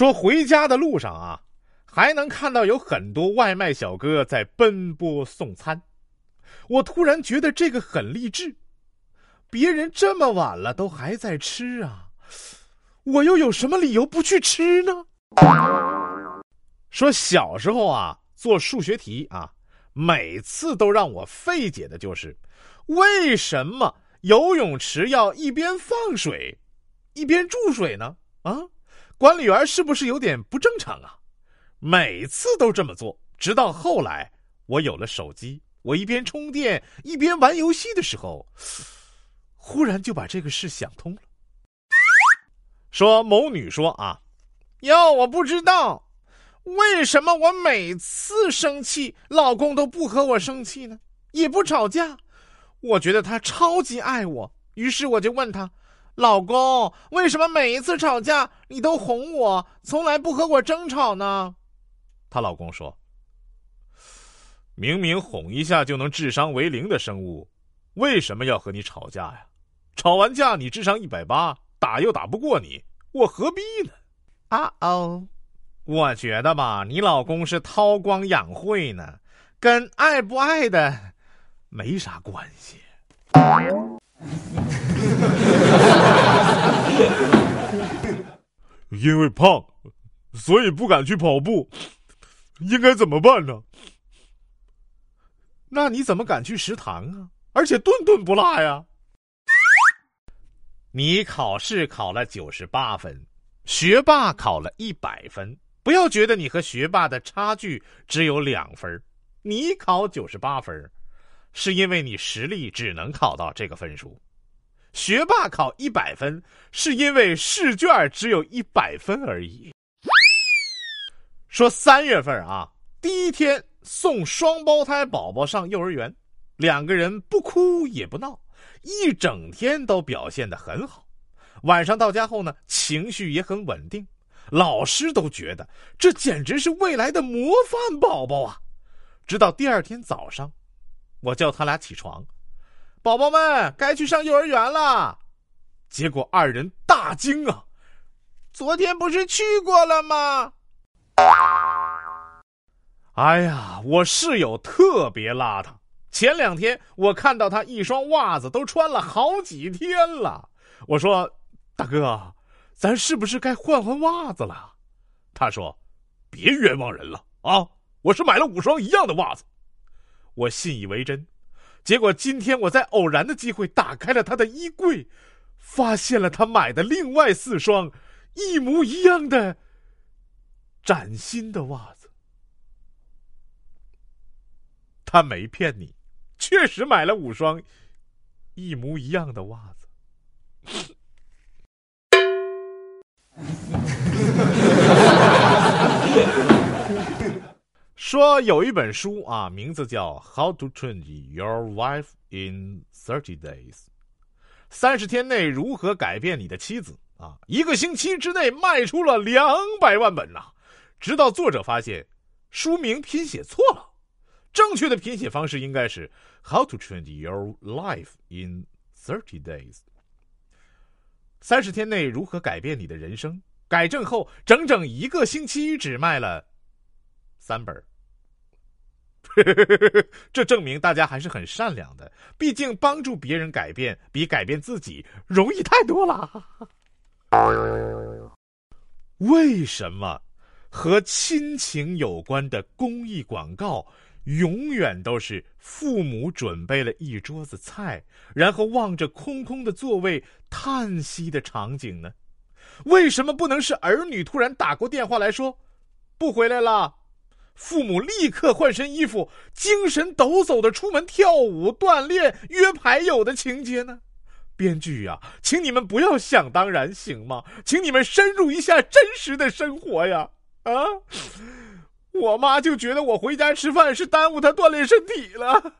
说回家的路上啊，还能看到有很多外卖小哥在奔波送餐。我突然觉得这个很励志，别人这么晚了都还在吃啊，我又有什么理由不去吃呢？说小时候啊，做数学题啊，每次都让我费解的就是，为什么游泳池要一边放水，一边注水呢？啊，管理员是不是有点不正常啊？每次都这么做，直到后来我有了手机，我一边充电一边玩游戏的时候，忽然就把这个事想通了。说某女说啊，哟，我不知道。为什么我每次生气，老公都不和我生气呢？也不吵架，我觉得他超级爱我。于是我就问他：“老公，为什么每一次吵架你都哄我，从来不和我争吵呢？”她老公说：“明明哄一下就能智商为零的生物，为什么要和你吵架呀？吵完架你智商一百八，打又打不过你，我何必呢？”啊哦。我觉得吧，你老公是韬光养晦呢，跟爱不爱的没啥关系。因为胖，所以不敢去跑步，应该怎么办呢？那你怎么敢去食堂啊？而且顿顿不落呀？你考试考了九十八分，学霸考了一百分。不要觉得你和学霸的差距只有两分你考九十八分是因为你实力只能考到这个分数；学霸考一百分，是因为试卷只有一百分而已。说三月份啊，第一天送双胞胎宝宝上幼儿园，两个人不哭也不闹，一整天都表现的很好。晚上到家后呢，情绪也很稳定。老师都觉得这简直是未来的模范宝宝啊！直到第二天早上，我叫他俩起床，宝宝们该去上幼儿园了。结果二人大惊啊！昨天不是去过了吗？哎呀，我室友特别邋遢，前两天我看到他一双袜子都穿了好几天了。我说：“大哥。”咱是不是该换换袜子了？他说：“别冤枉人了啊！我是买了五双一样的袜子。”我信以为真。结果今天我在偶然的机会打开了他的衣柜，发现了他买的另外四双一模一样的崭新的袜子。他没骗你，确实买了五双一模一样的袜子。说有一本书啊，名字叫《How to Change Your Wife in Thirty Days》，三十天内如何改变你的妻子啊？一个星期之内卖出了两百万本呐！直到作者发现书名拼写错了，正确的拼写方式应该是 “How to Change Your Life in Thirty Days”。三十天内如何改变你的人生？改正后，整整一个星期只卖了三本 这证明大家还是很善良的。毕竟帮助别人改变，比改变自己容易太多了。为什么和亲情有关的公益广告？永远都是父母准备了一桌子菜，然后望着空空的座位叹息的场景呢？为什么不能是儿女突然打过电话来说不回来了，父母立刻换身衣服，精神抖擞的出门跳舞、锻炼、约牌友的情节呢？编剧呀，请你们不要想当然行吗？请你们深入一下真实的生活呀！啊！我妈就觉得我回家吃饭是耽误她锻炼身体了。